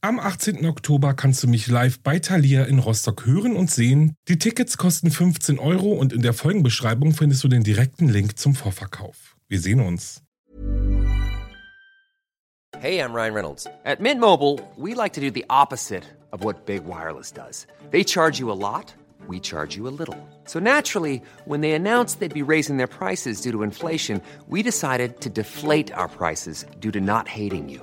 Am 18. Oktober kannst du mich live bei Thalia in Rostock hören und sehen. Die Tickets kosten 15 Euro und in der Folgenbeschreibung findest du den direkten Link zum Vorverkauf. Wir sehen uns. Hey, I'm Ryan Reynolds. At Mint Mobile, we like to do the opposite of what Big Wireless does. They charge you a lot, we charge you a little. So naturally, when they announced they'd be raising their prices due to inflation, we decided to deflate our prices due to not hating you.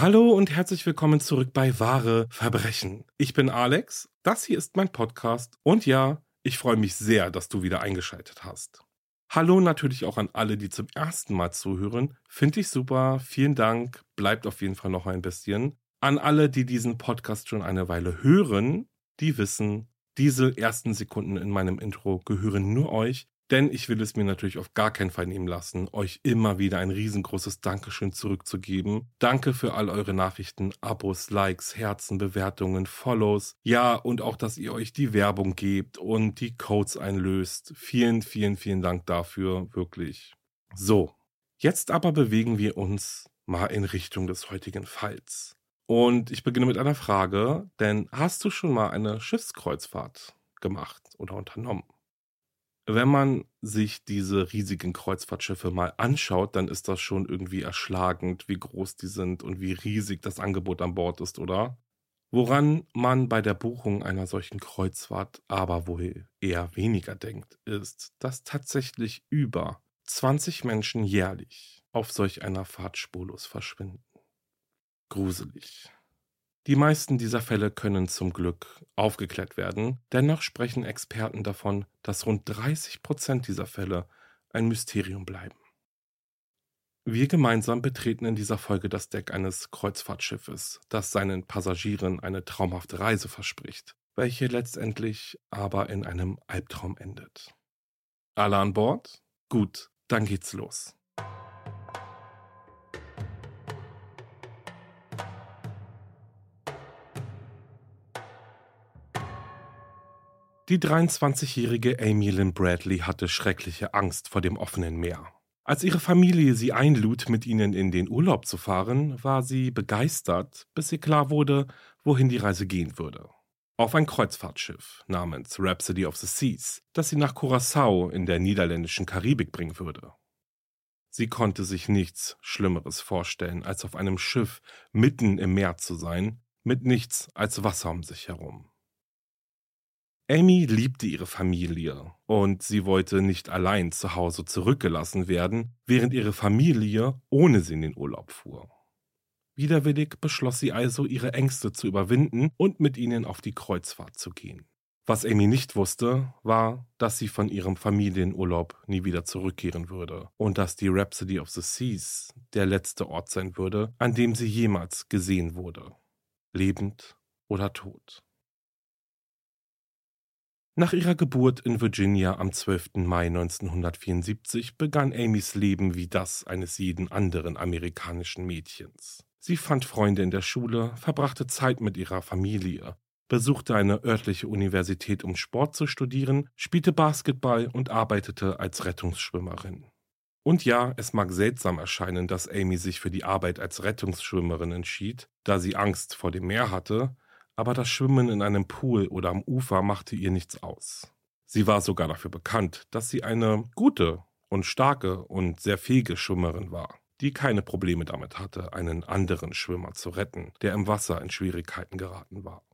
Hallo und herzlich willkommen zurück bei Wahre Verbrechen. Ich bin Alex, das hier ist mein Podcast und ja, ich freue mich sehr, dass du wieder eingeschaltet hast. Hallo natürlich auch an alle, die zum ersten Mal zuhören. Finde ich super, vielen Dank, bleibt auf jeden Fall noch ein bisschen. An alle, die diesen Podcast schon eine Weile hören, die wissen, diese ersten Sekunden in meinem Intro gehören nur euch denn ich will es mir natürlich auf gar keinen Fall nehmen lassen, euch immer wieder ein riesengroßes Dankeschön zurückzugeben. Danke für all eure Nachrichten, Abos, Likes, Herzen, Bewertungen, Follows. Ja, und auch, dass ihr euch die Werbung gebt und die Codes einlöst. Vielen, vielen, vielen Dank dafür, wirklich. So, jetzt aber bewegen wir uns mal in Richtung des heutigen Falls. Und ich beginne mit einer Frage, denn hast du schon mal eine Schiffskreuzfahrt gemacht oder unternommen? Wenn man sich diese riesigen Kreuzfahrtschiffe mal anschaut, dann ist das schon irgendwie erschlagend, wie groß die sind und wie riesig das Angebot an Bord ist, oder? Woran man bei der Buchung einer solchen Kreuzfahrt aber wohl eher weniger denkt, ist, dass tatsächlich über 20 Menschen jährlich auf solch einer Fahrt spurlos verschwinden. Gruselig. Die meisten dieser Fälle können zum Glück aufgeklärt werden, dennoch sprechen Experten davon, dass rund 30 Prozent dieser Fälle ein Mysterium bleiben. Wir gemeinsam betreten in dieser Folge das Deck eines Kreuzfahrtschiffes, das seinen Passagieren eine traumhafte Reise verspricht, welche letztendlich aber in einem Albtraum endet. Alle an Bord? Gut, dann geht's los. Die 23-jährige Amy Lynn Bradley hatte schreckliche Angst vor dem offenen Meer. Als ihre Familie sie einlud, mit ihnen in den Urlaub zu fahren, war sie begeistert, bis ihr klar wurde, wohin die Reise gehen würde. Auf ein Kreuzfahrtschiff namens Rhapsody of the Seas, das sie nach Curacao in der niederländischen Karibik bringen würde. Sie konnte sich nichts Schlimmeres vorstellen, als auf einem Schiff mitten im Meer zu sein, mit nichts als Wasser um sich herum. Amy liebte ihre Familie und sie wollte nicht allein zu Hause zurückgelassen werden, während ihre Familie ohne sie in den Urlaub fuhr. Widerwillig beschloss sie also, ihre Ängste zu überwinden und mit ihnen auf die Kreuzfahrt zu gehen. Was Amy nicht wusste, war, dass sie von ihrem Familienurlaub nie wieder zurückkehren würde und dass die Rhapsody of the Seas der letzte Ort sein würde, an dem sie jemals gesehen wurde, lebend oder tot. Nach ihrer Geburt in Virginia am 12. Mai 1974 begann Amys Leben wie das eines jeden anderen amerikanischen Mädchens. Sie fand Freunde in der Schule, verbrachte Zeit mit ihrer Familie, besuchte eine örtliche Universität, um Sport zu studieren, spielte Basketball und arbeitete als Rettungsschwimmerin. Und ja, es mag seltsam erscheinen, dass Amy sich für die Arbeit als Rettungsschwimmerin entschied, da sie Angst vor dem Meer hatte, aber das Schwimmen in einem Pool oder am Ufer machte ihr nichts aus. Sie war sogar dafür bekannt, dass sie eine gute und starke und sehr fähige Schwimmerin war, die keine Probleme damit hatte, einen anderen Schwimmer zu retten, der im Wasser in Schwierigkeiten geraten war.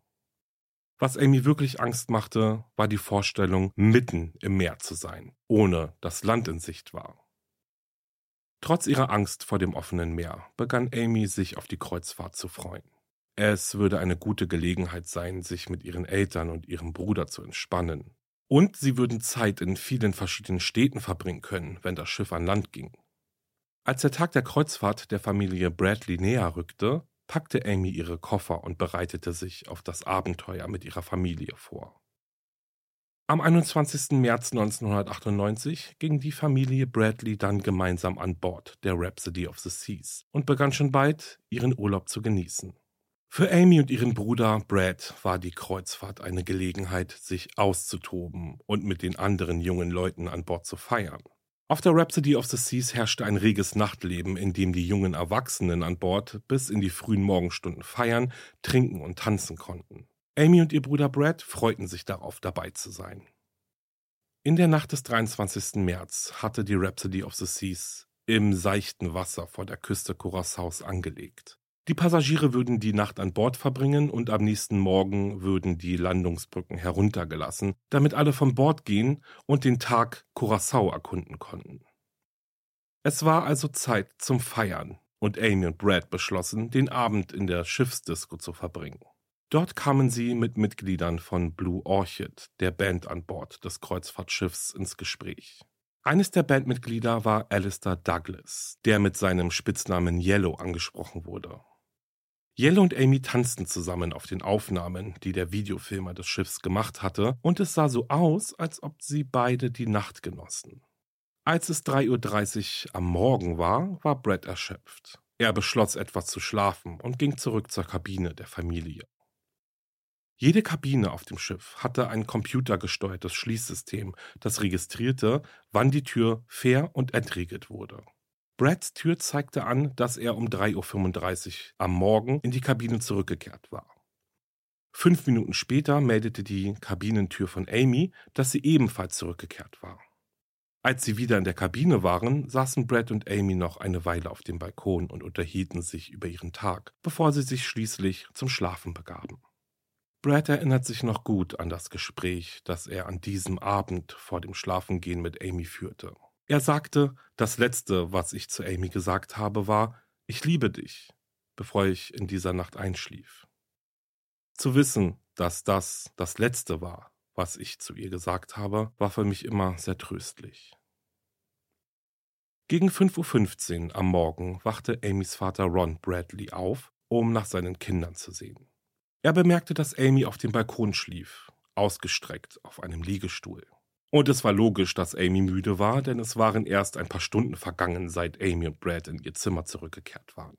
Was Amy wirklich Angst machte, war die Vorstellung, mitten im Meer zu sein, ohne dass Land in Sicht war. Trotz ihrer Angst vor dem offenen Meer begann Amy sich auf die Kreuzfahrt zu freuen. Es würde eine gute Gelegenheit sein, sich mit ihren Eltern und ihrem Bruder zu entspannen. Und sie würden Zeit in vielen verschiedenen Städten verbringen können, wenn das Schiff an Land ging. Als der Tag der Kreuzfahrt der Familie Bradley näher rückte, packte Amy ihre Koffer und bereitete sich auf das Abenteuer mit ihrer Familie vor. Am 21. März 1998 ging die Familie Bradley dann gemeinsam an Bord der Rhapsody of the Seas und begann schon bald, ihren Urlaub zu genießen. Für Amy und ihren Bruder Brad war die Kreuzfahrt eine Gelegenheit, sich auszutoben und mit den anderen jungen Leuten an Bord zu feiern. Auf der Rhapsody of the Seas herrschte ein reges Nachtleben, in dem die jungen Erwachsenen an Bord bis in die frühen Morgenstunden feiern, trinken und tanzen konnten. Amy und ihr Bruder Brad freuten sich darauf, dabei zu sein. In der Nacht des 23. März hatte die Rhapsody of the Seas im seichten Wasser vor der Küste Curaçaos angelegt. Die Passagiere würden die Nacht an Bord verbringen und am nächsten Morgen würden die Landungsbrücken heruntergelassen, damit alle von Bord gehen und den Tag Curacao erkunden konnten. Es war also Zeit zum Feiern und Amy und Brad beschlossen, den Abend in der Schiffsdisco zu verbringen. Dort kamen sie mit Mitgliedern von Blue Orchid, der Band an Bord des Kreuzfahrtschiffs, ins Gespräch. Eines der Bandmitglieder war Alistair Douglas, der mit seinem Spitznamen Yellow angesprochen wurde. Yellow und Amy tanzten zusammen auf den Aufnahmen, die der Videofilmer des Schiffs gemacht hatte, und es sah so aus, als ob sie beide die Nacht genossen. Als es 3.30 Uhr am Morgen war, war Brad erschöpft. Er beschloss etwas zu schlafen und ging zurück zur Kabine der Familie. Jede Kabine auf dem Schiff hatte ein computergesteuertes Schließsystem, das registrierte, wann die Tür fair und entriegelt wurde. Brads Tür zeigte an, dass er um 3.35 Uhr am Morgen in die Kabine zurückgekehrt war. Fünf Minuten später meldete die Kabinentür von Amy, dass sie ebenfalls zurückgekehrt war. Als sie wieder in der Kabine waren, saßen Brad und Amy noch eine Weile auf dem Balkon und unterhielten sich über ihren Tag, bevor sie sich schließlich zum Schlafen begaben. Brad erinnert sich noch gut an das Gespräch, das er an diesem Abend vor dem Schlafengehen mit Amy führte. Er sagte, das Letzte, was ich zu Amy gesagt habe, war, ich liebe dich, bevor ich in dieser Nacht einschlief. Zu wissen, dass das das Letzte war, was ich zu ihr gesagt habe, war für mich immer sehr tröstlich. Gegen 5.15 Uhr am Morgen wachte Amys Vater Ron Bradley auf, um nach seinen Kindern zu sehen. Er bemerkte, dass Amy auf dem Balkon schlief, ausgestreckt auf einem Liegestuhl. Und es war logisch, dass Amy müde war, denn es waren erst ein paar Stunden vergangen, seit Amy und Brad in ihr Zimmer zurückgekehrt waren.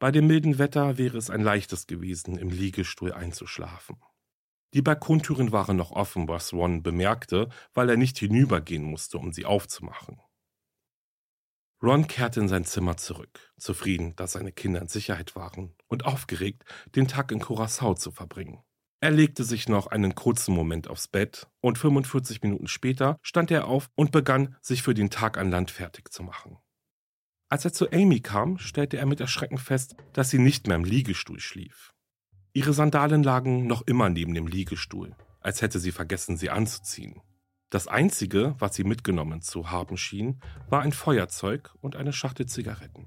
Bei dem milden Wetter wäre es ein leichtes gewesen, im Liegestuhl einzuschlafen. Die Balkontüren waren noch offen, was Ron bemerkte, weil er nicht hinübergehen musste, um sie aufzumachen. Ron kehrte in sein Zimmer zurück, zufrieden, dass seine Kinder in Sicherheit waren und aufgeregt, den Tag in Curacao zu verbringen. Er legte sich noch einen kurzen Moment aufs Bett und 45 Minuten später stand er auf und begann, sich für den Tag an Land fertig zu machen. Als er zu Amy kam, stellte er mit Erschrecken fest, dass sie nicht mehr im Liegestuhl schlief. Ihre Sandalen lagen noch immer neben dem Liegestuhl, als hätte sie vergessen, sie anzuziehen. Das Einzige, was sie mitgenommen zu haben schien, war ein Feuerzeug und eine Schachtel Zigaretten.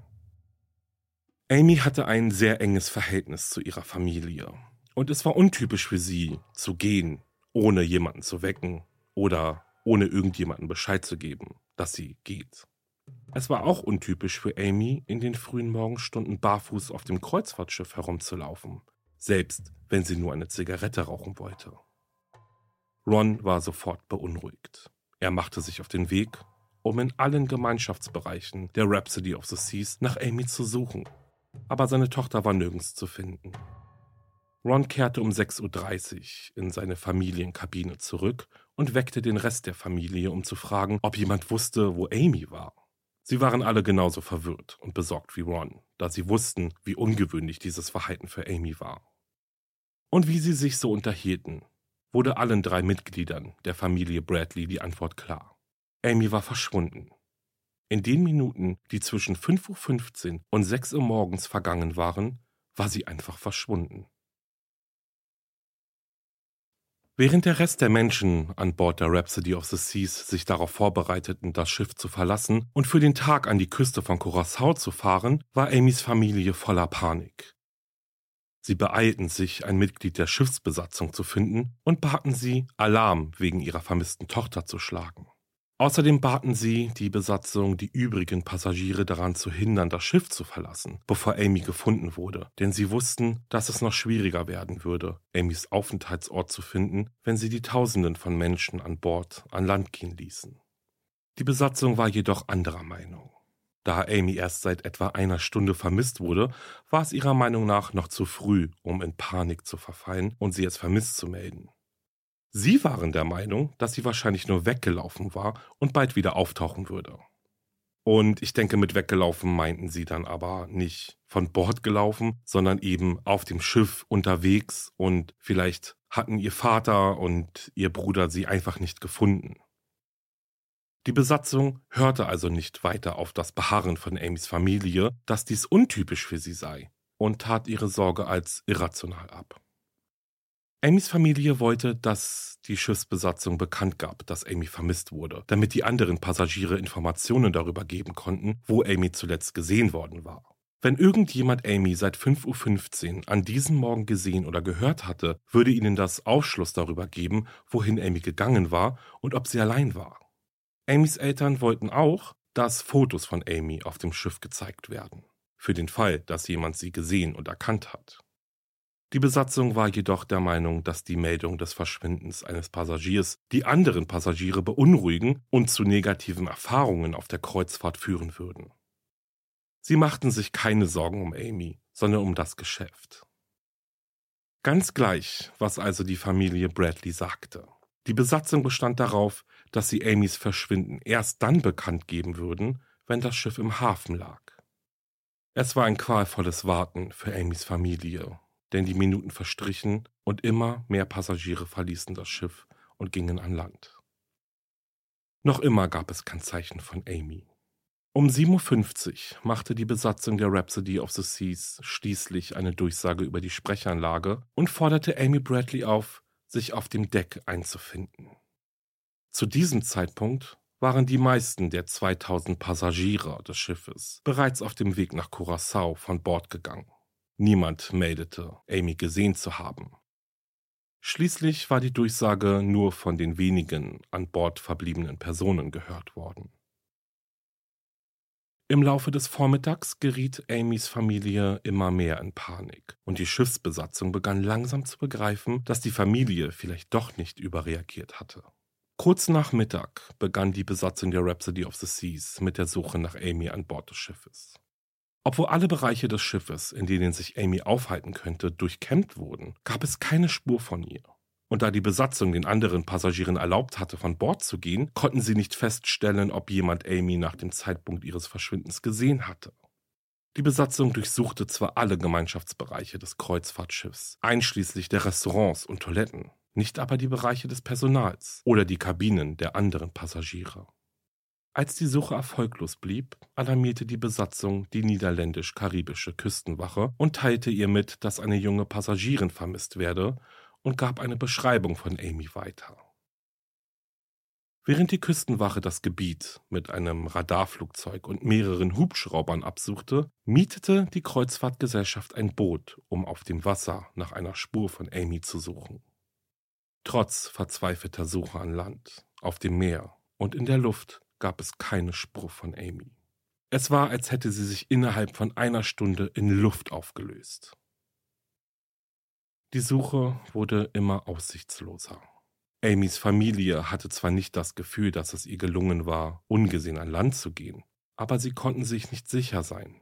Amy hatte ein sehr enges Verhältnis zu ihrer Familie und es war untypisch für sie, zu gehen, ohne jemanden zu wecken oder ohne irgendjemanden Bescheid zu geben, dass sie geht. Es war auch untypisch für Amy, in den frühen Morgenstunden barfuß auf dem Kreuzfahrtschiff herumzulaufen, selbst wenn sie nur eine Zigarette rauchen wollte. Ron war sofort beunruhigt. Er machte sich auf den Weg, um in allen Gemeinschaftsbereichen der Rhapsody of the Seas nach Amy zu suchen. Aber seine Tochter war nirgends zu finden. Ron kehrte um 6.30 Uhr in seine Familienkabine zurück und weckte den Rest der Familie, um zu fragen, ob jemand wusste, wo Amy war. Sie waren alle genauso verwirrt und besorgt wie Ron, da sie wussten, wie ungewöhnlich dieses Verhalten für Amy war. Und wie sie sich so unterhielten, wurde allen drei Mitgliedern der Familie Bradley die Antwort klar. Amy war verschwunden. In den Minuten, die zwischen 5.15 Uhr und 6 Uhr morgens vergangen waren, war sie einfach verschwunden. Während der Rest der Menschen an Bord der Rhapsody of the Seas sich darauf vorbereiteten, das Schiff zu verlassen und für den Tag an die Küste von Curacao zu fahren, war Amys Familie voller Panik. Sie beeilten sich, ein Mitglied der Schiffsbesatzung zu finden und baten sie, Alarm wegen ihrer vermissten Tochter zu schlagen. Außerdem baten sie die Besatzung, die übrigen Passagiere daran zu hindern, das Schiff zu verlassen, bevor Amy gefunden wurde, denn sie wussten, dass es noch schwieriger werden würde, Amys Aufenthaltsort zu finden, wenn sie die Tausenden von Menschen an Bord an Land gehen ließen. Die Besatzung war jedoch anderer Meinung. Da Amy erst seit etwa einer Stunde vermisst wurde, war es ihrer Meinung nach noch zu früh, um in Panik zu verfallen und sie als vermisst zu melden. Sie waren der Meinung, dass sie wahrscheinlich nur weggelaufen war und bald wieder auftauchen würde. Und ich denke, mit weggelaufen meinten sie dann aber nicht von Bord gelaufen, sondern eben auf dem Schiff unterwegs und vielleicht hatten ihr Vater und ihr Bruder sie einfach nicht gefunden. Die Besatzung hörte also nicht weiter auf das Beharren von Amys Familie, dass dies untypisch für sie sei, und tat ihre Sorge als irrational ab. Amys Familie wollte, dass die Schiffsbesatzung bekannt gab, dass Amy vermisst wurde, damit die anderen Passagiere Informationen darüber geben konnten, wo Amy zuletzt gesehen worden war. Wenn irgendjemand Amy seit 5.15 Uhr an diesem Morgen gesehen oder gehört hatte, würde ihnen das Aufschluss darüber geben, wohin Amy gegangen war und ob sie allein war. Amys Eltern wollten auch, dass Fotos von Amy auf dem Schiff gezeigt werden, für den Fall, dass jemand sie gesehen und erkannt hat. Die Besatzung war jedoch der Meinung, dass die Meldung des Verschwindens eines Passagiers die anderen Passagiere beunruhigen und zu negativen Erfahrungen auf der Kreuzfahrt führen würden. Sie machten sich keine Sorgen um Amy, sondern um das Geschäft. Ganz gleich, was also die Familie Bradley sagte. Die Besatzung bestand darauf, dass sie Amys Verschwinden erst dann bekannt geben würden, wenn das Schiff im Hafen lag. Es war ein qualvolles Warten für Amys Familie denn die Minuten verstrichen und immer mehr Passagiere verließen das Schiff und gingen an Land. Noch immer gab es kein Zeichen von Amy. Um 7.50 Uhr machte die Besatzung der Rhapsody of the Seas schließlich eine Durchsage über die Sprechanlage und forderte Amy Bradley auf, sich auf dem Deck einzufinden. Zu diesem Zeitpunkt waren die meisten der 2000 Passagiere des Schiffes bereits auf dem Weg nach Curacao von Bord gegangen. Niemand meldete, Amy gesehen zu haben. Schließlich war die Durchsage nur von den wenigen an Bord verbliebenen Personen gehört worden. Im Laufe des Vormittags geriet Amys Familie immer mehr in Panik und die Schiffsbesatzung begann langsam zu begreifen, dass die Familie vielleicht doch nicht überreagiert hatte. Kurz nach Mittag begann die Besatzung der Rhapsody of the Seas mit der Suche nach Amy an Bord des Schiffes. Obwohl alle Bereiche des Schiffes, in denen sich Amy aufhalten könnte, durchkämmt wurden, gab es keine Spur von ihr. Und da die Besatzung den anderen Passagieren erlaubt hatte, von Bord zu gehen, konnten sie nicht feststellen, ob jemand Amy nach dem Zeitpunkt ihres Verschwindens gesehen hatte. Die Besatzung durchsuchte zwar alle Gemeinschaftsbereiche des Kreuzfahrtschiffs, einschließlich der Restaurants und Toiletten, nicht aber die Bereiche des Personals oder die Kabinen der anderen Passagiere. Als die Suche erfolglos blieb, alarmierte die Besatzung die niederländisch-karibische Küstenwache und teilte ihr mit, dass eine junge Passagierin vermisst werde und gab eine Beschreibung von Amy weiter. Während die Küstenwache das Gebiet mit einem Radarflugzeug und mehreren Hubschraubern absuchte, mietete die Kreuzfahrtgesellschaft ein Boot, um auf dem Wasser nach einer Spur von Amy zu suchen. Trotz verzweifelter Suche an Land, auf dem Meer und in der Luft gab es keine Spur von Amy. Es war, als hätte sie sich innerhalb von einer Stunde in Luft aufgelöst. Die Suche wurde immer aussichtsloser. Amys Familie hatte zwar nicht das Gefühl, dass es ihr gelungen war, ungesehen an Land zu gehen, aber sie konnten sich nicht sicher sein.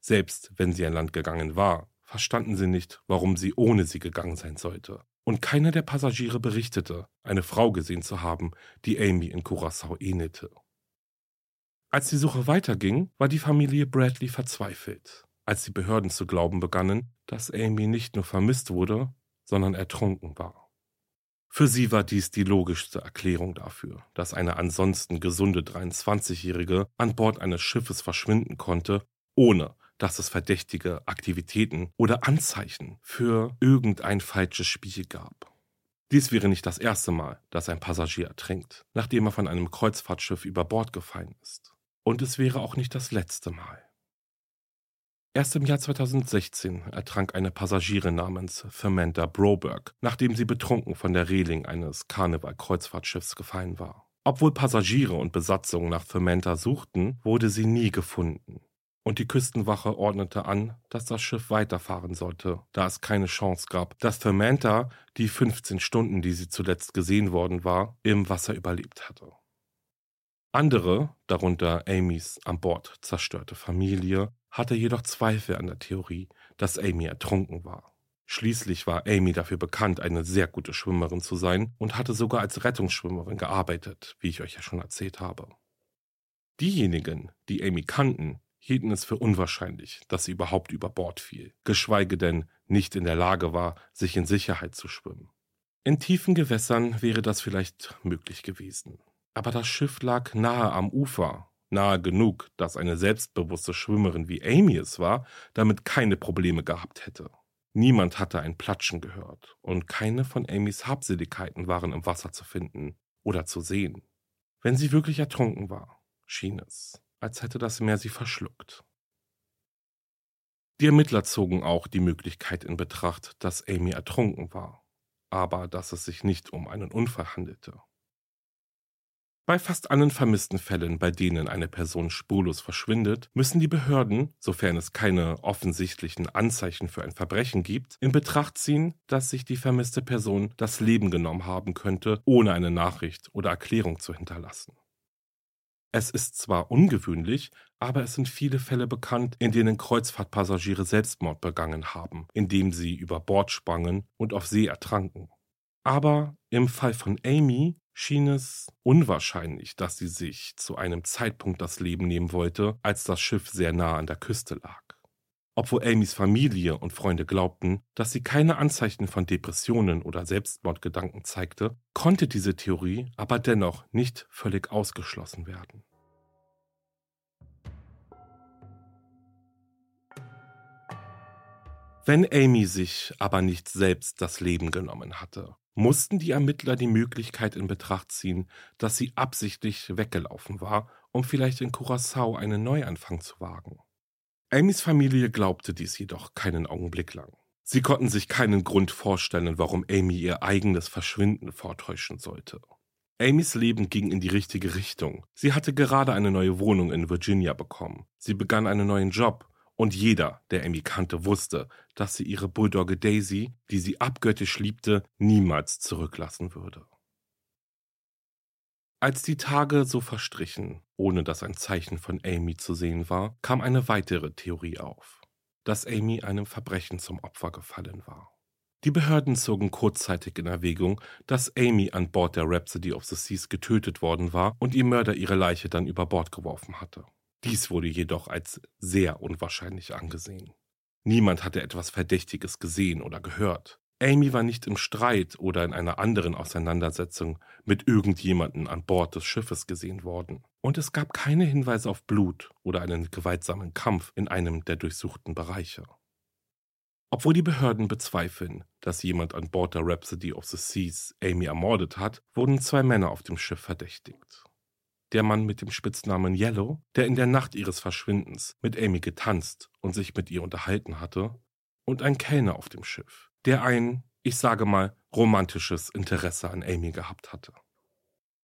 Selbst wenn sie an Land gegangen war, verstanden sie nicht, warum sie ohne sie gegangen sein sollte und keiner der Passagiere berichtete, eine Frau gesehen zu haben, die Amy in Curacao ähnelte. Als die Suche weiterging, war die Familie Bradley verzweifelt, als die Behörden zu glauben begannen, dass Amy nicht nur vermisst wurde, sondern ertrunken war. Für sie war dies die logischste Erklärung dafür, dass eine ansonsten gesunde 23-Jährige an Bord eines Schiffes verschwinden konnte, ohne dass es verdächtige Aktivitäten oder Anzeichen für irgendein falsches Spiel gab. Dies wäre nicht das erste Mal, dass ein Passagier ertrinkt, nachdem er von einem Kreuzfahrtschiff über Bord gefallen ist. Und es wäre auch nicht das letzte Mal. Erst im Jahr 2016 ertrank eine Passagierin namens Samantha Broberg, nachdem sie betrunken von der Reling eines Karneval-Kreuzfahrtschiffs gefallen war. Obwohl Passagiere und Besatzung nach Samantha suchten, wurde sie nie gefunden. Und die Küstenwache ordnete an, dass das Schiff weiterfahren sollte, da es keine Chance gab, dass Samantha die 15 Stunden, die sie zuletzt gesehen worden war, im Wasser überlebt hatte. Andere, darunter Amys an Bord zerstörte Familie, hatte jedoch Zweifel an der Theorie, dass Amy ertrunken war. Schließlich war Amy dafür bekannt, eine sehr gute Schwimmerin zu sein und hatte sogar als Rettungsschwimmerin gearbeitet, wie ich euch ja schon erzählt habe. Diejenigen, die Amy kannten, hielten es für unwahrscheinlich, dass sie überhaupt über Bord fiel, geschweige denn nicht in der Lage war, sich in Sicherheit zu schwimmen. In tiefen Gewässern wäre das vielleicht möglich gewesen. Aber das Schiff lag nahe am Ufer, nahe genug, dass eine selbstbewusste Schwimmerin wie Amy es war, damit keine Probleme gehabt hätte. Niemand hatte ein Platschen gehört, und keine von Amys Habseligkeiten waren im Wasser zu finden oder zu sehen. Wenn sie wirklich ertrunken war, schien es, als hätte das Meer sie verschluckt. Die Ermittler zogen auch die Möglichkeit in Betracht, dass Amy ertrunken war, aber dass es sich nicht um einen Unfall handelte. Bei fast allen vermissten Fällen, bei denen eine Person spurlos verschwindet, müssen die Behörden, sofern es keine offensichtlichen Anzeichen für ein Verbrechen gibt, in Betracht ziehen, dass sich die vermisste Person das Leben genommen haben könnte, ohne eine Nachricht oder Erklärung zu hinterlassen. Es ist zwar ungewöhnlich, aber es sind viele Fälle bekannt, in denen Kreuzfahrtpassagiere Selbstmord begangen haben, indem sie über Bord sprangen und auf See ertranken. Aber im Fall von Amy schien es unwahrscheinlich, dass sie sich zu einem Zeitpunkt das Leben nehmen wollte, als das Schiff sehr nah an der Küste lag. Obwohl Amys Familie und Freunde glaubten, dass sie keine Anzeichen von Depressionen oder Selbstmordgedanken zeigte, konnte diese Theorie aber dennoch nicht völlig ausgeschlossen werden. Wenn Amy sich aber nicht selbst das Leben genommen hatte, mussten die Ermittler die Möglichkeit in Betracht ziehen, dass sie absichtlich weggelaufen war, um vielleicht in Curacao einen Neuanfang zu wagen. Amys Familie glaubte dies jedoch keinen Augenblick lang. Sie konnten sich keinen Grund vorstellen, warum Amy ihr eigenes Verschwinden vortäuschen sollte. Amys Leben ging in die richtige Richtung. Sie hatte gerade eine neue Wohnung in Virginia bekommen. Sie begann einen neuen Job und jeder, der Amy kannte, wusste, dass sie ihre Bulldogge Daisy, die sie abgöttisch liebte, niemals zurücklassen würde. Als die Tage so verstrichen, ohne dass ein Zeichen von Amy zu sehen war, kam eine weitere Theorie auf, dass Amy einem Verbrechen zum Opfer gefallen war. Die Behörden zogen kurzzeitig in Erwägung, dass Amy an Bord der Rhapsody of the Seas getötet worden war und ihr Mörder ihre Leiche dann über Bord geworfen hatte. Dies wurde jedoch als sehr unwahrscheinlich angesehen. Niemand hatte etwas Verdächtiges gesehen oder gehört. Amy war nicht im Streit oder in einer anderen Auseinandersetzung mit irgendjemanden an Bord des Schiffes gesehen worden. Und es gab keine Hinweise auf Blut oder einen gewaltsamen Kampf in einem der durchsuchten Bereiche. Obwohl die Behörden bezweifeln, dass jemand an Bord der Rhapsody of the Seas Amy ermordet hat, wurden zwei Männer auf dem Schiff verdächtigt der Mann mit dem Spitznamen Yellow, der in der Nacht ihres Verschwindens mit Amy getanzt und sich mit ihr unterhalten hatte, und ein Kellner auf dem Schiff, der ein, ich sage mal, romantisches Interesse an Amy gehabt hatte.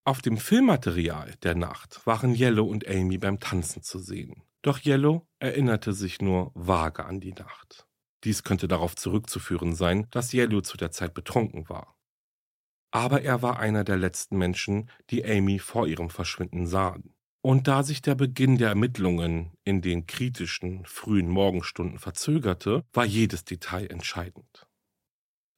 Auf dem Filmmaterial der Nacht waren Yellow und Amy beim Tanzen zu sehen. Doch Yellow erinnerte sich nur vage an die Nacht. Dies könnte darauf zurückzuführen sein, dass Yellow zu der Zeit betrunken war aber er war einer der letzten Menschen, die Amy vor ihrem Verschwinden sahen. Und da sich der Beginn der Ermittlungen in den kritischen, frühen Morgenstunden verzögerte, war jedes Detail entscheidend.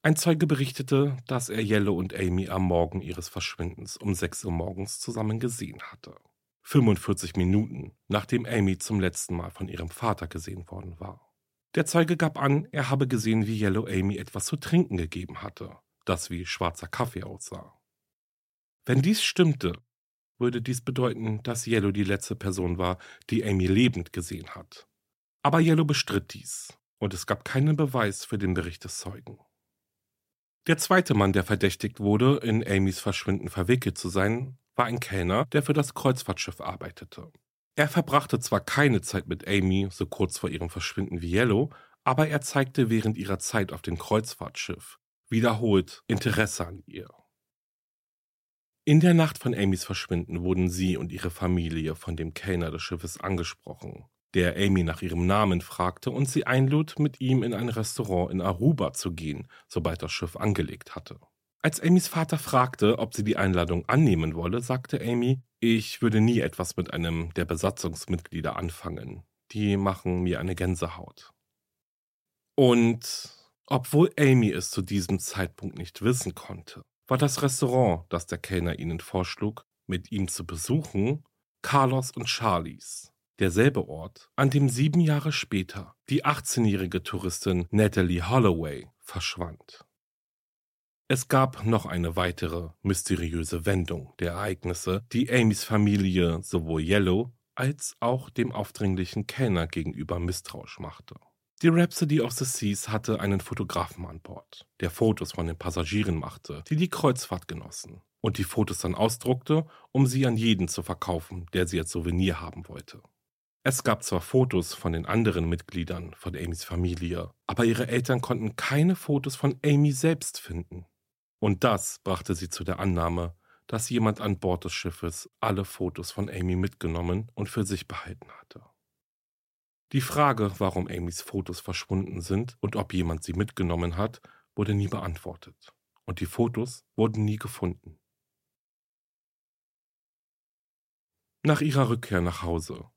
Ein Zeuge berichtete, dass er Yellow und Amy am Morgen ihres Verschwindens um 6 Uhr morgens zusammen gesehen hatte. 45 Minuten, nachdem Amy zum letzten Mal von ihrem Vater gesehen worden war. Der Zeuge gab an, er habe gesehen, wie Yellow Amy etwas zu trinken gegeben hatte das wie schwarzer Kaffee aussah. Wenn dies stimmte, würde dies bedeuten, dass Yellow die letzte Person war, die Amy lebend gesehen hat. Aber Yellow bestritt dies, und es gab keinen Beweis für den Bericht des Zeugen. Der zweite Mann, der verdächtigt wurde, in Amys Verschwinden verwickelt zu sein, war ein Kellner, der für das Kreuzfahrtschiff arbeitete. Er verbrachte zwar keine Zeit mit Amy so kurz vor ihrem Verschwinden wie Yellow, aber er zeigte während ihrer Zeit auf dem Kreuzfahrtschiff wiederholt Interesse an ihr. In der Nacht von Amys Verschwinden wurden sie und ihre Familie von dem Kellner des Schiffes angesprochen, der Amy nach ihrem Namen fragte und sie einlud, mit ihm in ein Restaurant in Aruba zu gehen, sobald das Schiff angelegt hatte. Als Amys Vater fragte, ob sie die Einladung annehmen wolle, sagte Amy, ich würde nie etwas mit einem der Besatzungsmitglieder anfangen. Die machen mir eine Gänsehaut. Und obwohl Amy es zu diesem Zeitpunkt nicht wissen konnte, war das Restaurant, das der Kellner ihnen vorschlug, mit ihm zu besuchen, Carlos und Charlies, derselbe Ort, an dem sieben Jahre später die 18-jährige Touristin Natalie Holloway verschwand. Es gab noch eine weitere mysteriöse Wendung der Ereignisse, die Amys Familie sowohl Yellow als auch dem aufdringlichen Kellner gegenüber misstrauisch machte. Die Rhapsody of the Seas hatte einen Fotografen an Bord, der Fotos von den Passagieren machte, die die Kreuzfahrt genossen, und die Fotos dann ausdruckte, um sie an jeden zu verkaufen, der sie als Souvenir haben wollte. Es gab zwar Fotos von den anderen Mitgliedern von Amys Familie, aber ihre Eltern konnten keine Fotos von Amy selbst finden. Und das brachte sie zu der Annahme, dass jemand an Bord des Schiffes alle Fotos von Amy mitgenommen und für sich behalten hatte. Die Frage, warum Amys Fotos verschwunden sind und ob jemand sie mitgenommen hat, wurde nie beantwortet. Und die Fotos wurden nie gefunden. Nach ihrer Rückkehr nach Hause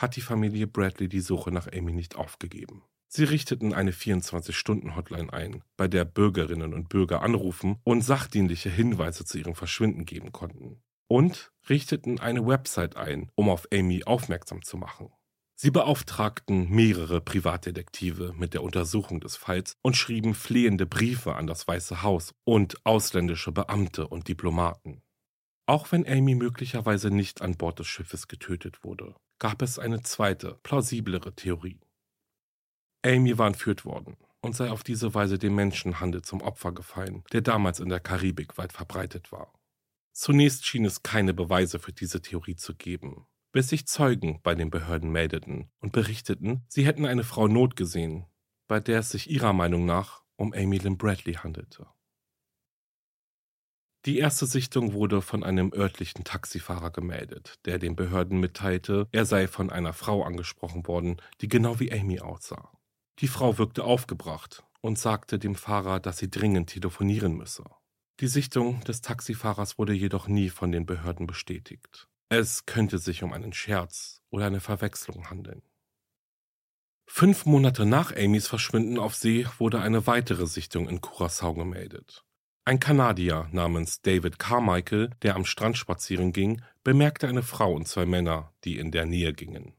hat die Familie Bradley die Suche nach Amy nicht aufgegeben. Sie richteten eine 24-Stunden-Hotline ein, bei der Bürgerinnen und Bürger anrufen und sachdienliche Hinweise zu ihrem Verschwinden geben konnten. Und richteten eine Website ein, um auf Amy aufmerksam zu machen. Sie beauftragten mehrere Privatdetektive mit der Untersuchung des Falls und schrieben flehende Briefe an das Weiße Haus und ausländische Beamte und Diplomaten. Auch wenn Amy möglicherweise nicht an Bord des Schiffes getötet wurde, gab es eine zweite, plausiblere Theorie. Amy war entführt worden und sei auf diese Weise dem Menschenhandel zum Opfer gefallen, der damals in der Karibik weit verbreitet war. Zunächst schien es keine Beweise für diese Theorie zu geben, bis sich Zeugen bei den Behörden meldeten und berichteten, sie hätten eine Frau Not gesehen, bei der es sich ihrer Meinung nach um Amy Lynn Bradley handelte. Die erste Sichtung wurde von einem örtlichen Taxifahrer gemeldet, der den Behörden mitteilte, er sei von einer Frau angesprochen worden, die genau wie Amy aussah. Die Frau wirkte aufgebracht und sagte dem Fahrer, dass sie dringend telefonieren müsse. Die Sichtung des Taxifahrers wurde jedoch nie von den Behörden bestätigt. Es könnte sich um einen Scherz oder eine Verwechslung handeln. Fünf Monate nach Amys Verschwinden auf See wurde eine weitere Sichtung in Curaçao gemeldet. Ein Kanadier namens David Carmichael, der am Strand spazieren ging, bemerkte eine Frau und zwei Männer, die in der Nähe gingen.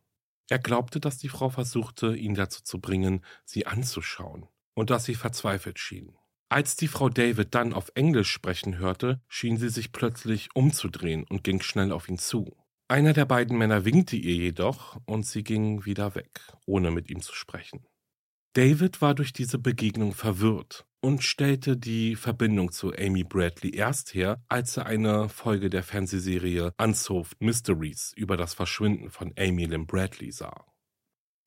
Er glaubte, dass die Frau versuchte, ihn dazu zu bringen, sie anzuschauen, und dass sie verzweifelt schien. Als die Frau David dann auf Englisch sprechen hörte, schien sie sich plötzlich umzudrehen und ging schnell auf ihn zu. Einer der beiden Männer winkte ihr jedoch, und sie ging wieder weg, ohne mit ihm zu sprechen. David war durch diese Begegnung verwirrt und stellte die Verbindung zu Amy Bradley erst her, als er eine Folge der Fernsehserie Unsolved Mysteries über das Verschwinden von Amy Lynn Bradley sah.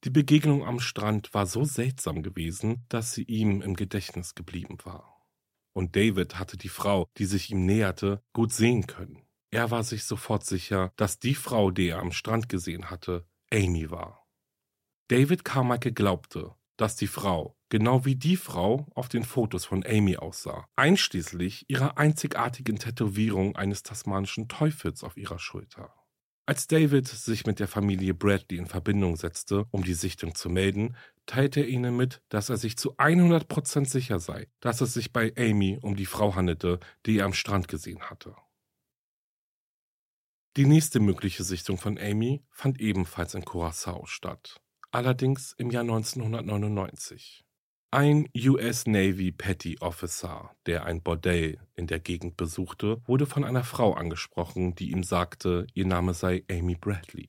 Die Begegnung am Strand war so seltsam gewesen, dass sie ihm im Gedächtnis geblieben war. Und David hatte die Frau, die sich ihm näherte, gut sehen können. Er war sich sofort sicher, dass die Frau, die er am Strand gesehen hatte, Amy war. David Carmichael glaubte, dass die Frau, genau wie die Frau auf den Fotos von Amy aussah, einschließlich ihrer einzigartigen Tätowierung eines tasmanischen Teufels auf ihrer Schulter. Als David sich mit der Familie Bradley in Verbindung setzte, um die Sichtung zu melden, teilte er ihnen mit, dass er sich zu 100% sicher sei, dass es sich bei Amy um die Frau handelte, die er am Strand gesehen hatte. Die nächste mögliche Sichtung von Amy fand ebenfalls in Curacao statt allerdings im Jahr 1999. Ein US Navy Petty Officer, der ein Bordell in der Gegend besuchte, wurde von einer Frau angesprochen, die ihm sagte, ihr Name sei Amy Bradley.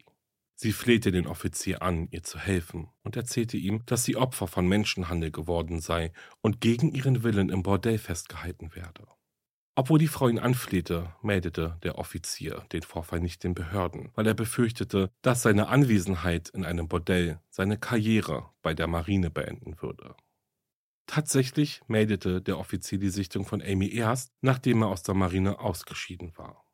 Sie flehte den Offizier an, ihr zu helfen, und erzählte ihm, dass sie Opfer von Menschenhandel geworden sei und gegen ihren Willen im Bordell festgehalten werde. Obwohl die Frau ihn anflehte, meldete der Offizier den Vorfall nicht den Behörden, weil er befürchtete, dass seine Anwesenheit in einem Bordell seine Karriere bei der Marine beenden würde. Tatsächlich meldete der Offizier die Sichtung von Amy erst, nachdem er aus der Marine ausgeschieden war.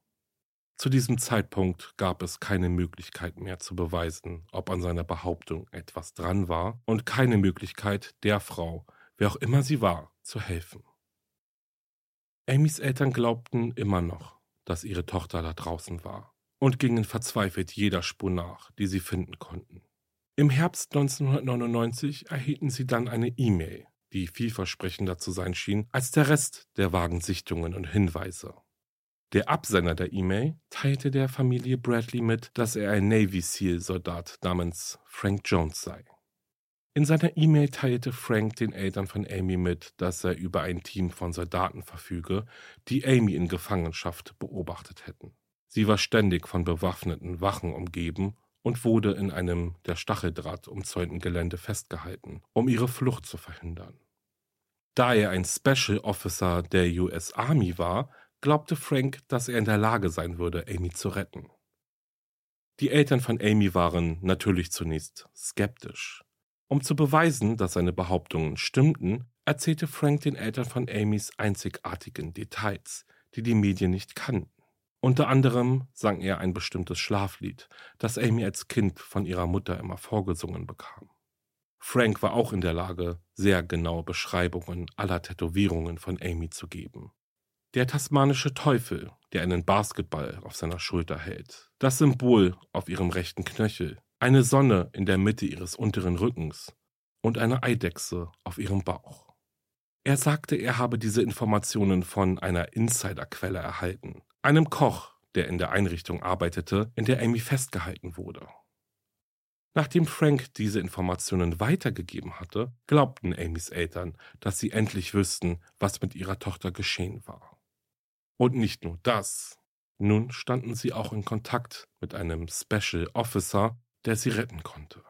Zu diesem Zeitpunkt gab es keine Möglichkeit mehr zu beweisen, ob an seiner Behauptung etwas dran war und keine Möglichkeit, der Frau, wer auch immer sie war, zu helfen. Amys Eltern glaubten immer noch, dass ihre Tochter da draußen war und gingen verzweifelt jeder Spur nach, die sie finden konnten. Im Herbst 1999 erhielten sie dann eine E-Mail, die vielversprechender zu sein schien als der Rest der Wagensichtungen und Hinweise. Der Absender der E-Mail teilte der Familie Bradley mit, dass er ein Navy SEAL-Soldat namens Frank Jones sei. In seiner E-Mail teilte Frank den Eltern von Amy mit, dass er über ein Team von Soldaten verfüge, die Amy in Gefangenschaft beobachtet hätten. Sie war ständig von bewaffneten Wachen umgeben und wurde in einem der Stacheldraht umzäunten Gelände festgehalten, um ihre Flucht zu verhindern. Da er ein Special Officer der US Army war, glaubte Frank, dass er in der Lage sein würde, Amy zu retten. Die Eltern von Amy waren natürlich zunächst skeptisch. Um zu beweisen, dass seine Behauptungen stimmten, erzählte Frank den Eltern von Amys einzigartigen Details, die die Medien nicht kannten. Unter anderem sang er ein bestimmtes Schlaflied, das Amy als Kind von ihrer Mutter immer vorgesungen bekam. Frank war auch in der Lage, sehr genaue Beschreibungen aller Tätowierungen von Amy zu geben. Der tasmanische Teufel, der einen Basketball auf seiner Schulter hält. Das Symbol auf ihrem rechten Knöchel. Eine Sonne in der Mitte ihres unteren Rückens. Und eine Eidechse auf ihrem Bauch. Er sagte, er habe diese Informationen von einer Insiderquelle erhalten. Einem Koch, der in der Einrichtung arbeitete, in der Amy festgehalten wurde. Nachdem Frank diese Informationen weitergegeben hatte, glaubten Amys Eltern, dass sie endlich wüssten, was mit ihrer Tochter geschehen war. Und nicht nur das. Nun standen sie auch in Kontakt mit einem Special Officer, der sie retten konnte.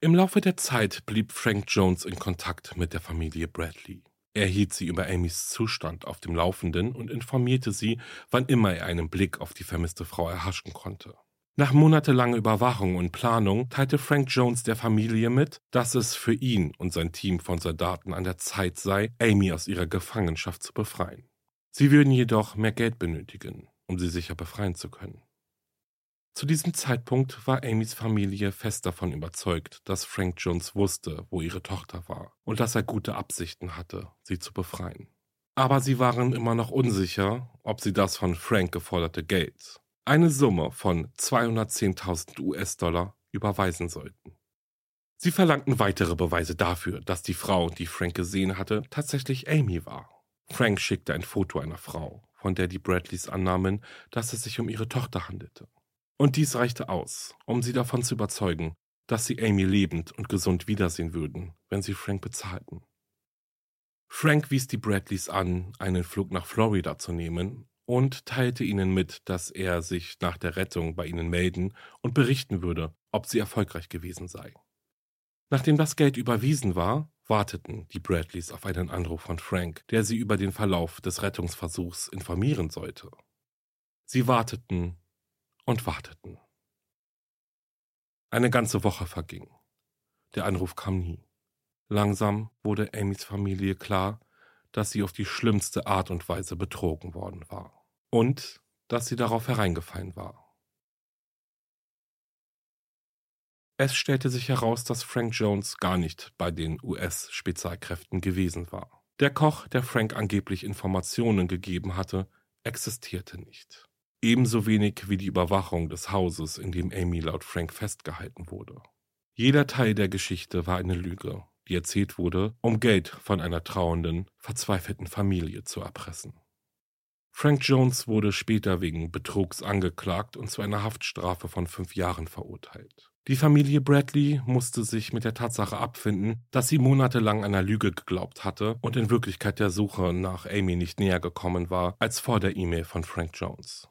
Im Laufe der Zeit blieb Frank Jones in Kontakt mit der Familie Bradley. Er hielt sie über Amys Zustand auf dem Laufenden und informierte sie, wann immer er einen Blick auf die vermisste Frau erhaschen konnte. Nach monatelanger Überwachung und Planung teilte Frank Jones der Familie mit, dass es für ihn und sein Team von Soldaten an der Zeit sei, Amy aus ihrer Gefangenschaft zu befreien. Sie würden jedoch mehr Geld benötigen, um sie sicher befreien zu können. Zu diesem Zeitpunkt war Amys Familie fest davon überzeugt, dass Frank Jones wusste, wo ihre Tochter war und dass er gute Absichten hatte, sie zu befreien. Aber sie waren immer noch unsicher, ob sie das von Frank geforderte Geld eine Summe von 210.000 US-Dollar überweisen sollten. Sie verlangten weitere Beweise dafür, dass die Frau, die Frank gesehen hatte, tatsächlich Amy war. Frank schickte ein Foto einer Frau, von der die Bradleys annahmen, dass es sich um ihre Tochter handelte. Und dies reichte aus, um sie davon zu überzeugen, dass sie Amy lebend und gesund wiedersehen würden, wenn sie Frank bezahlten. Frank wies die Bradleys an, einen Flug nach Florida zu nehmen und teilte ihnen mit, dass er sich nach der Rettung bei ihnen melden und berichten würde, ob sie erfolgreich gewesen sei. Nachdem das Geld überwiesen war, warteten die Bradleys auf einen Anruf von Frank, der sie über den Verlauf des Rettungsversuchs informieren sollte. Sie warteten und warteten. Eine ganze Woche verging. Der Anruf kam nie. Langsam wurde Amys Familie klar, dass sie auf die schlimmste Art und Weise betrogen worden war. Und dass sie darauf hereingefallen war. Es stellte sich heraus, dass Frank Jones gar nicht bei den US-Spezialkräften gewesen war. Der Koch, der Frank angeblich Informationen gegeben hatte, existierte nicht. Ebenso wenig wie die Überwachung des Hauses, in dem Amy laut Frank festgehalten wurde. Jeder Teil der Geschichte war eine Lüge die erzählt wurde, um Geld von einer trauernden, verzweifelten Familie zu erpressen. Frank Jones wurde später wegen Betrugs angeklagt und zu einer Haftstrafe von fünf Jahren verurteilt. Die Familie Bradley musste sich mit der Tatsache abfinden, dass sie monatelang einer Lüge geglaubt hatte und in Wirklichkeit der Suche nach Amy nicht näher gekommen war als vor der E-Mail von Frank Jones.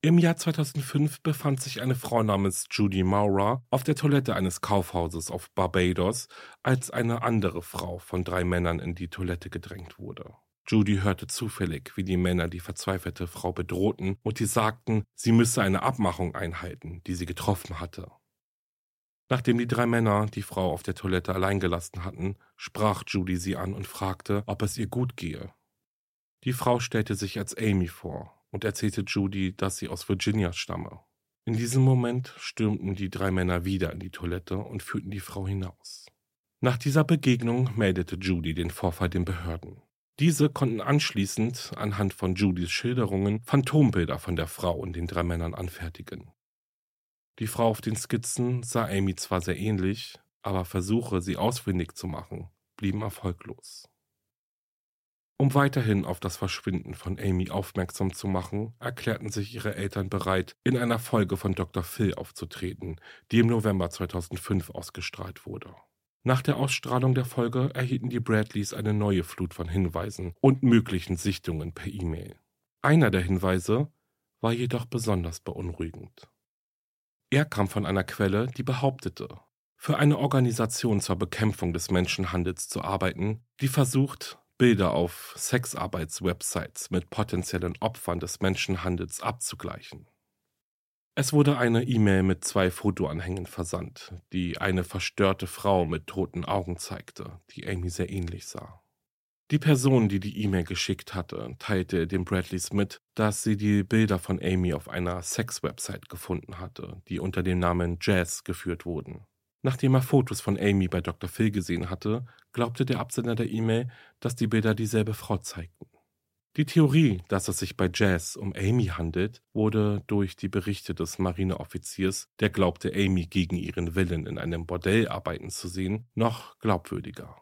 Im Jahr 2005 befand sich eine Frau namens Judy Maurer auf der Toilette eines Kaufhauses auf Barbados, als eine andere Frau von drei Männern in die Toilette gedrängt wurde. Judy hörte zufällig, wie die Männer die verzweifelte Frau bedrohten und die sagten, sie müsse eine Abmachung einhalten, die sie getroffen hatte. Nachdem die drei Männer die Frau auf der Toilette allein gelassen hatten, sprach Judy sie an und fragte, ob es ihr gut gehe. Die Frau stellte sich als Amy vor und erzählte Judy, dass sie aus Virginia stamme. In diesem Moment stürmten die drei Männer wieder in die Toilette und führten die Frau hinaus. Nach dieser Begegnung meldete Judy den Vorfall den Behörden. Diese konnten anschließend anhand von Judys Schilderungen Phantombilder von der Frau und den drei Männern anfertigen. Die Frau auf den Skizzen sah Amy zwar sehr ähnlich, aber Versuche, sie ausfindig zu machen, blieben erfolglos. Um weiterhin auf das Verschwinden von Amy aufmerksam zu machen, erklärten sich ihre Eltern bereit, in einer Folge von Dr. Phil aufzutreten, die im November 2005 ausgestrahlt wurde. Nach der Ausstrahlung der Folge erhielten die Bradleys eine neue Flut von Hinweisen und möglichen Sichtungen per E-Mail. Einer der Hinweise war jedoch besonders beunruhigend. Er kam von einer Quelle, die behauptete, für eine Organisation zur Bekämpfung des Menschenhandels zu arbeiten, die versucht, Bilder auf Sexarbeitswebsites mit potenziellen Opfern des Menschenhandels abzugleichen. Es wurde eine E-Mail mit zwei Fotoanhängen versandt, die eine verstörte Frau mit toten Augen zeigte, die Amy sehr ähnlich sah. Die Person, die die E-Mail geschickt hatte, teilte den Bradleys mit, dass sie die Bilder von Amy auf einer Sex-Website gefunden hatte, die unter dem Namen Jazz geführt wurden. Nachdem er Fotos von Amy bei Dr. Phil gesehen hatte, glaubte der Absender der E-Mail, dass die Bilder dieselbe Frau zeigten. Die Theorie, dass es sich bei Jazz um Amy handelt, wurde durch die Berichte des Marineoffiziers, der glaubte, Amy gegen ihren Willen in einem Bordell arbeiten zu sehen, noch glaubwürdiger.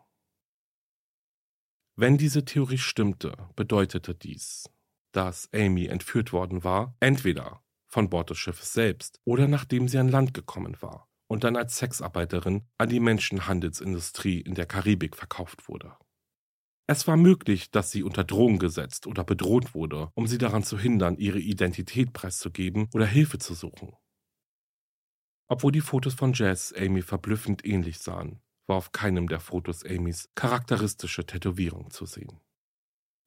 Wenn diese Theorie stimmte, bedeutete dies, dass Amy entführt worden war, entweder von Bord des Schiffes selbst oder nachdem sie an Land gekommen war und dann als Sexarbeiterin an die Menschenhandelsindustrie in der Karibik verkauft wurde. Es war möglich, dass sie unter Drohung gesetzt oder bedroht wurde, um sie daran zu hindern, ihre Identität preiszugeben oder Hilfe zu suchen. Obwohl die Fotos von Jazz Amy verblüffend ähnlich sahen, war auf keinem der Fotos Amys charakteristische Tätowierung zu sehen.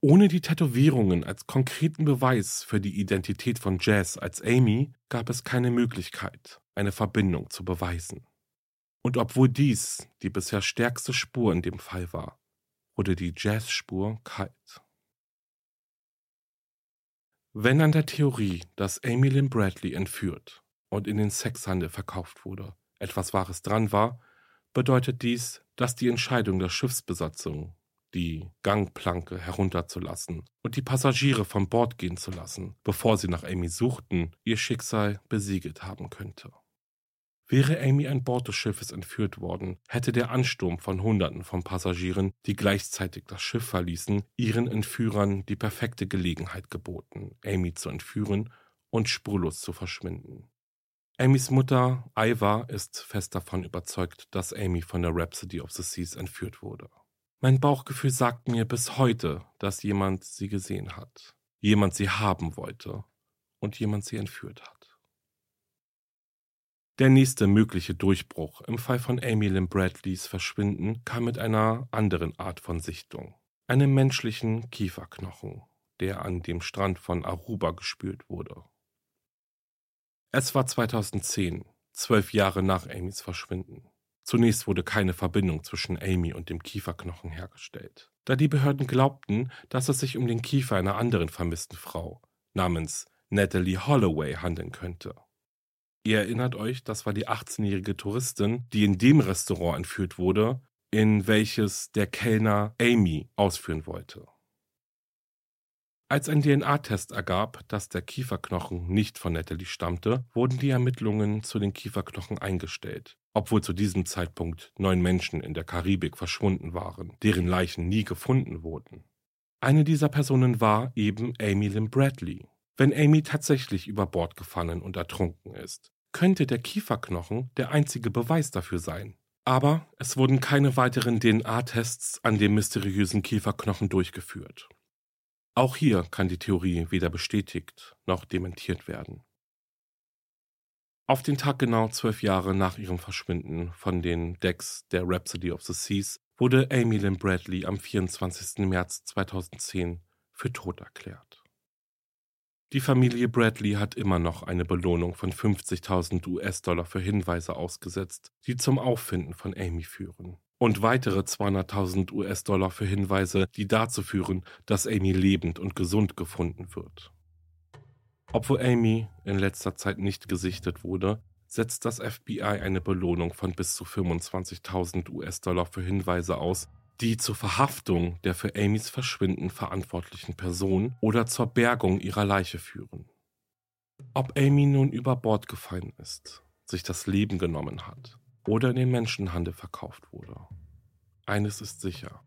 Ohne die Tätowierungen als konkreten Beweis für die Identität von Jazz als Amy gab es keine Möglichkeit, eine Verbindung zu beweisen. Und obwohl dies die bisher stärkste Spur in dem Fall war, wurde die Jazzspur kalt. Wenn an der Theorie, dass Amy Lynn Bradley entführt und in den Sexhandel verkauft wurde, etwas Wahres dran war, bedeutet dies, dass die Entscheidung der Schiffsbesatzung die Gangplanke herunterzulassen und die Passagiere von Bord gehen zu lassen, bevor sie nach Amy suchten, ihr Schicksal besiegelt haben könnte. Wäre Amy an Bord des Schiffes entführt worden, hätte der Ansturm von Hunderten von Passagieren, die gleichzeitig das Schiff verließen, ihren Entführern die perfekte Gelegenheit geboten, Amy zu entführen und spurlos zu verschwinden. Amys Mutter, Iva, ist fest davon überzeugt, dass Amy von der Rhapsody of the Seas entführt wurde. Mein Bauchgefühl sagt mir bis heute, dass jemand sie gesehen hat, jemand sie haben wollte und jemand sie entführt hat. Der nächste mögliche Durchbruch im Fall von Amy Lynn Bradleys Verschwinden kam mit einer anderen Art von Sichtung, einem menschlichen Kieferknochen, der an dem Strand von Aruba gespült wurde. Es war 2010, zwölf Jahre nach Amys Verschwinden. Zunächst wurde keine Verbindung zwischen Amy und dem Kieferknochen hergestellt, da die Behörden glaubten, dass es sich um den Kiefer einer anderen vermissten Frau namens Natalie Holloway handeln könnte. Ihr erinnert euch, das war die 18-jährige Touristin, die in dem Restaurant entführt wurde, in welches der Kellner Amy ausführen wollte. Als ein DNA-Test ergab, dass der Kieferknochen nicht von Natalie stammte, wurden die Ermittlungen zu den Kieferknochen eingestellt, obwohl zu diesem Zeitpunkt neun Menschen in der Karibik verschwunden waren, deren Leichen nie gefunden wurden. Eine dieser Personen war eben Amy Lynn Bradley. Wenn Amy tatsächlich über Bord gefallen und ertrunken ist, könnte der Kieferknochen der einzige Beweis dafür sein. Aber es wurden keine weiteren DNA-Tests an dem mysteriösen Kieferknochen durchgeführt. Auch hier kann die Theorie weder bestätigt noch dementiert werden. Auf den Tag genau zwölf Jahre nach ihrem Verschwinden von den Decks der Rhapsody of the Seas wurde Amy Lynn Bradley am 24. März 2010 für tot erklärt. Die Familie Bradley hat immer noch eine Belohnung von 50.000 US-Dollar für Hinweise ausgesetzt, die zum Auffinden von Amy führen. Und weitere 200.000 US-Dollar für Hinweise, die dazu führen, dass Amy lebend und gesund gefunden wird. Obwohl Amy in letzter Zeit nicht gesichtet wurde, setzt das FBI eine Belohnung von bis zu 25.000 US-Dollar für Hinweise aus, die zur Verhaftung der für Amys Verschwinden verantwortlichen Person oder zur Bergung ihrer Leiche führen. Ob Amy nun über Bord gefallen ist, sich das Leben genommen hat oder in den Menschenhandel verkauft wurde. Eines ist sicher.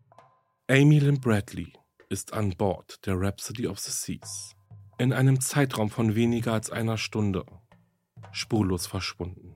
Amy Lynn Bradley ist an Bord der Rhapsody of the Seas in einem Zeitraum von weniger als einer Stunde spurlos verschwunden.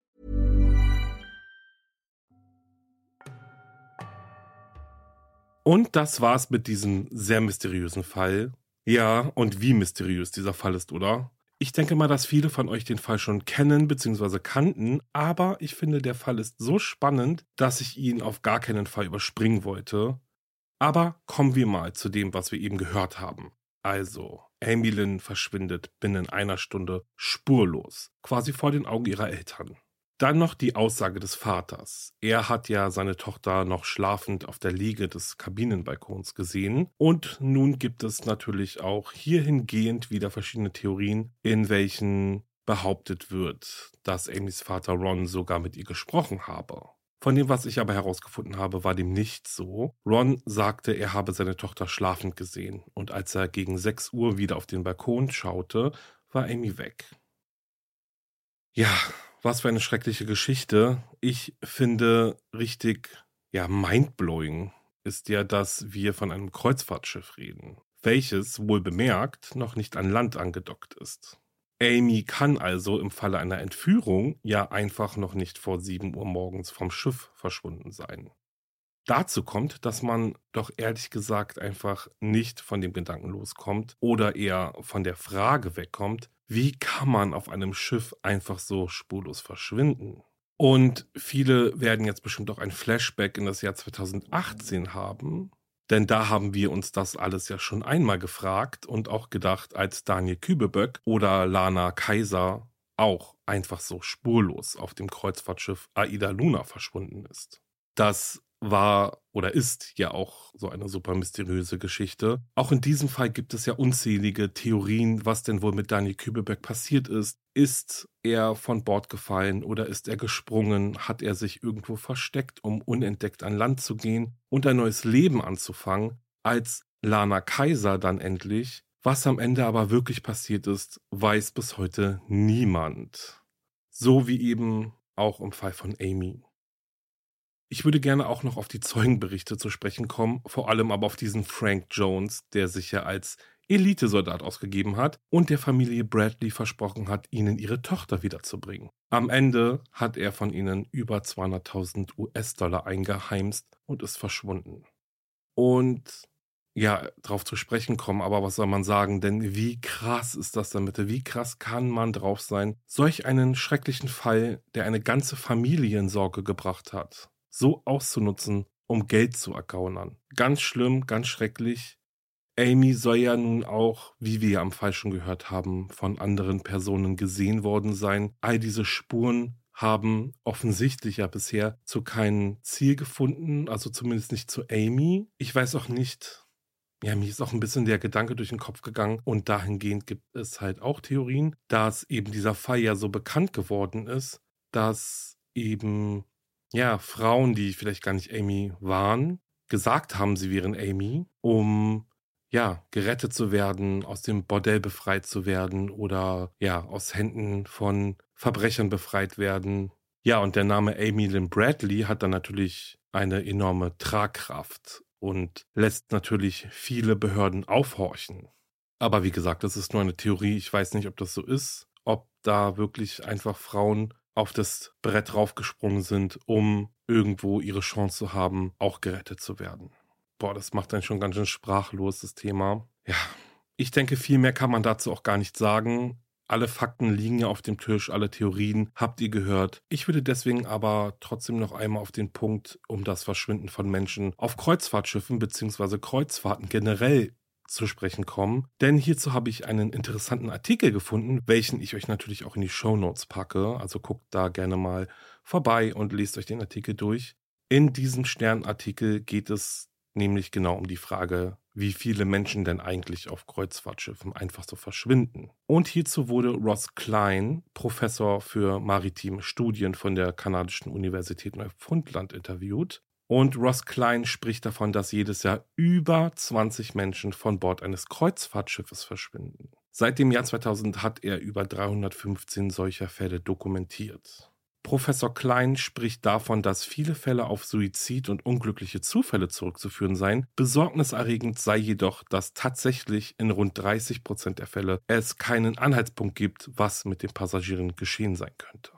Und das war's mit diesem sehr mysteriösen Fall. Ja, und wie mysteriös dieser Fall ist, oder? Ich denke mal, dass viele von euch den Fall schon kennen bzw. kannten, aber ich finde, der Fall ist so spannend, dass ich ihn auf gar keinen Fall überspringen wollte. Aber kommen wir mal zu dem, was wir eben gehört haben. Also, Amy Lynn verschwindet binnen einer Stunde spurlos, quasi vor den Augen ihrer Eltern. Dann noch die Aussage des Vaters. Er hat ja seine Tochter noch schlafend auf der Liege des Kabinenbalkons gesehen. Und nun gibt es natürlich auch hierhingehend wieder verschiedene Theorien, in welchen behauptet wird, dass Amys Vater Ron sogar mit ihr gesprochen habe. Von dem, was ich aber herausgefunden habe, war dem nicht so. Ron sagte, er habe seine Tochter schlafend gesehen und als er gegen 6 Uhr wieder auf den Balkon schaute, war Amy weg. Ja, was für eine schreckliche Geschichte. Ich finde richtig, ja, mindblowing ist ja, dass wir von einem Kreuzfahrtschiff reden, welches wohl bemerkt noch nicht an Land angedockt ist. Amy kann also im Falle einer Entführung ja einfach noch nicht vor 7 Uhr morgens vom Schiff verschwunden sein. Dazu kommt, dass man doch ehrlich gesagt einfach nicht von dem Gedanken loskommt oder eher von der Frage wegkommt, wie kann man auf einem Schiff einfach so spurlos verschwinden? Und viele werden jetzt bestimmt auch ein Flashback in das Jahr 2018 haben, denn da haben wir uns das alles ja schon einmal gefragt und auch gedacht, als Daniel Kübeböck oder Lana Kaiser auch einfach so spurlos auf dem Kreuzfahrtschiff Aida Luna verschwunden ist. Das war oder ist ja auch so eine super mysteriöse Geschichte. Auch in diesem Fall gibt es ja unzählige Theorien, was denn wohl mit Daniel Kübelberg passiert ist. Ist er von Bord gefallen oder ist er gesprungen? Hat er sich irgendwo versteckt, um unentdeckt an Land zu gehen und ein neues Leben anzufangen? Als Lana Kaiser dann endlich. Was am Ende aber wirklich passiert ist, weiß bis heute niemand. So wie eben auch im Fall von Amy. Ich würde gerne auch noch auf die Zeugenberichte zu sprechen kommen, vor allem aber auf diesen Frank Jones, der sich ja als Elitesoldat ausgegeben hat und der Familie Bradley versprochen hat, ihnen ihre Tochter wiederzubringen. Am Ende hat er von ihnen über 200.000 US-Dollar eingeheimst und ist verschwunden. Und ja, darauf zu sprechen kommen, aber was soll man sagen? Denn wie krass ist das denn bitte? Wie krass kann man drauf sein, solch einen schrecklichen Fall, der eine ganze Familie in Sorge gebracht hat, so auszunutzen, um Geld zu ergaunern. Ganz schlimm, ganz schrecklich. Amy soll ja nun auch, wie wir ja am Fall schon gehört haben, von anderen Personen gesehen worden sein. All diese Spuren haben offensichtlich ja bisher zu keinem Ziel gefunden, also zumindest nicht zu Amy. Ich weiß auch nicht, ja, mir ist auch ein bisschen der Gedanke durch den Kopf gegangen und dahingehend gibt es halt auch Theorien, dass eben dieser Fall ja so bekannt geworden ist, dass eben ja, Frauen, die vielleicht gar nicht Amy waren, gesagt haben, sie wären Amy, um ja, gerettet zu werden, aus dem Bordell befreit zu werden oder ja, aus Händen von Verbrechern befreit werden. Ja, und der Name Amy Lynn Bradley hat dann natürlich eine enorme Tragkraft und lässt natürlich viele Behörden aufhorchen. Aber wie gesagt, das ist nur eine Theorie. Ich weiß nicht, ob das so ist, ob da wirklich einfach Frauen auf das Brett raufgesprungen sind, um irgendwo ihre Chance zu haben, auch gerettet zu werden boah, das macht dann schon ganz schön sprachlos, das Thema. Ja, ich denke, viel mehr kann man dazu auch gar nicht sagen. Alle Fakten liegen ja auf dem Tisch, alle Theorien habt ihr gehört. Ich würde deswegen aber trotzdem noch einmal auf den Punkt um das Verschwinden von Menschen auf Kreuzfahrtschiffen bzw. Kreuzfahrten generell zu sprechen kommen, denn hierzu habe ich einen interessanten Artikel gefunden, welchen ich euch natürlich auch in die Show Notes packe. Also guckt da gerne mal vorbei und lest euch den Artikel durch. In diesem Sternartikel geht es nämlich genau um die Frage, wie viele Menschen denn eigentlich auf Kreuzfahrtschiffen einfach so verschwinden. Und hierzu wurde Ross Klein, Professor für maritime Studien von der kanadischen Universität Neufundland, interviewt. Und Ross Klein spricht davon, dass jedes Jahr über 20 Menschen von Bord eines Kreuzfahrtschiffes verschwinden. Seit dem Jahr 2000 hat er über 315 solcher Fälle dokumentiert. Professor Klein spricht davon, dass viele Fälle auf Suizid und unglückliche Zufälle zurückzuführen seien. Besorgniserregend sei jedoch, dass tatsächlich in rund 30 Prozent der Fälle es keinen Anhaltspunkt gibt, was mit den Passagieren geschehen sein könnte.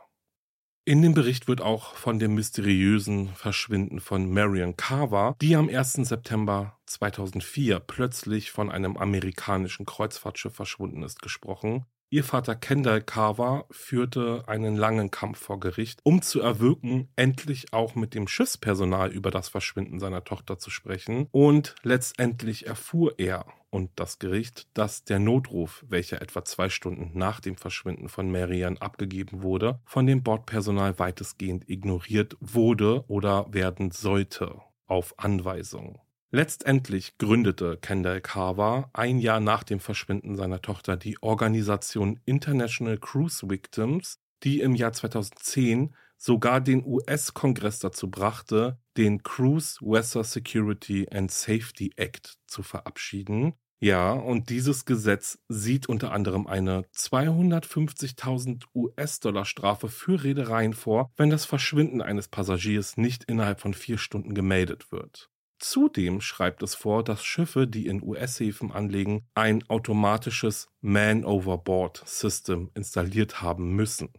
In dem Bericht wird auch von dem mysteriösen Verschwinden von Marion Carver, die am 1. September 2004 plötzlich von einem amerikanischen Kreuzfahrtschiff verschwunden ist, gesprochen. Ihr Vater Kendall Carver führte einen langen Kampf vor Gericht, um zu erwirken, endlich auch mit dem Schiffspersonal über das Verschwinden seiner Tochter zu sprechen. Und letztendlich erfuhr er und das Gericht, dass der Notruf, welcher etwa zwei Stunden nach dem Verschwinden von Marianne abgegeben wurde, von dem Bordpersonal weitestgehend ignoriert wurde oder werden sollte auf Anweisung. Letztendlich gründete Kendall Carver ein Jahr nach dem Verschwinden seiner Tochter die Organisation International Cruise Victims, die im Jahr 2010 sogar den US-Kongress dazu brachte, den Cruise Weather Security and Safety Act zu verabschieden. Ja, und dieses Gesetz sieht unter anderem eine 250.000 US-Dollar Strafe für Reedereien vor, wenn das Verschwinden eines Passagiers nicht innerhalb von vier Stunden gemeldet wird. Zudem schreibt es vor, dass Schiffe, die in US-Häfen anlegen, ein automatisches Man-Overboard-System installiert haben müssen.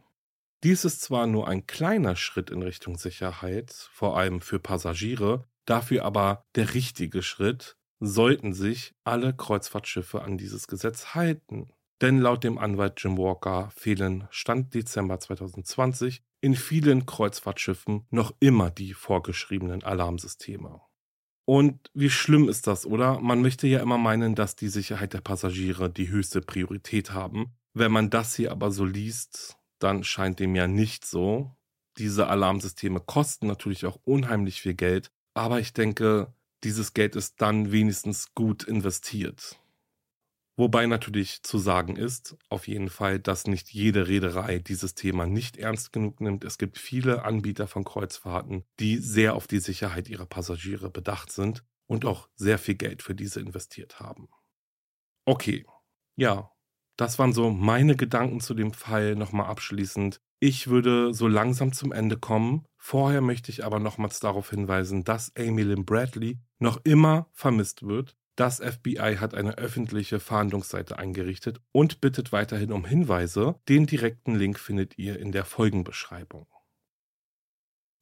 Dies ist zwar nur ein kleiner Schritt in Richtung Sicherheit, vor allem für Passagiere, dafür aber der richtige Schritt, sollten sich alle Kreuzfahrtschiffe an dieses Gesetz halten. Denn laut dem Anwalt Jim Walker fehlen Stand Dezember 2020 in vielen Kreuzfahrtschiffen noch immer die vorgeschriebenen Alarmsysteme. Und wie schlimm ist das, oder? Man möchte ja immer meinen, dass die Sicherheit der Passagiere die höchste Priorität haben. Wenn man das hier aber so liest, dann scheint dem ja nicht so. Diese Alarmsysteme kosten natürlich auch unheimlich viel Geld, aber ich denke, dieses Geld ist dann wenigstens gut investiert. Wobei natürlich zu sagen ist, auf jeden Fall, dass nicht jede Reederei dieses Thema nicht ernst genug nimmt. Es gibt viele Anbieter von Kreuzfahrten, die sehr auf die Sicherheit ihrer Passagiere bedacht sind und auch sehr viel Geld für diese investiert haben. Okay, ja, das waren so meine Gedanken zu dem Fall nochmal abschließend. Ich würde so langsam zum Ende kommen. Vorher möchte ich aber nochmals darauf hinweisen, dass Amy Lynn Bradley noch immer vermisst wird das FBI hat eine öffentliche Fahndungsseite eingerichtet und bittet weiterhin um Hinweise. Den direkten Link findet ihr in der Folgenbeschreibung.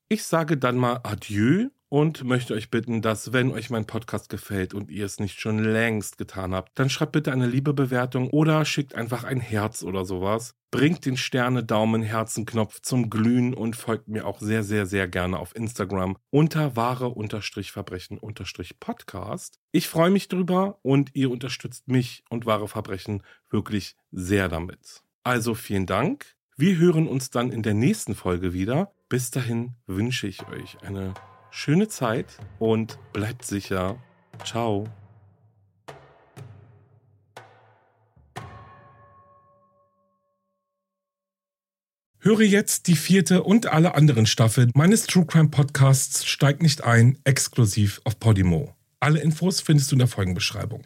Ich sage dann mal Adieu und möchte euch bitten, dass wenn euch mein Podcast gefällt und ihr es nicht schon längst getan habt, dann schreibt bitte eine liebe Bewertung oder schickt einfach ein Herz oder sowas. Bringt den Sterne, Daumen, Herzen, Knopf zum Glühen und folgt mir auch sehr, sehr, sehr gerne auf Instagram unter wahre-verbrechen-podcast. Ich freue mich drüber und ihr unterstützt mich und wahre Verbrechen wirklich sehr damit. Also vielen Dank. Wir hören uns dann in der nächsten Folge wieder. Bis dahin wünsche ich euch eine schöne Zeit und bleibt sicher. Ciao. Höre jetzt die vierte und alle anderen Staffeln meines True Crime Podcasts Steigt nicht ein, exklusiv auf Podimo. Alle Infos findest du in der Folgenbeschreibung.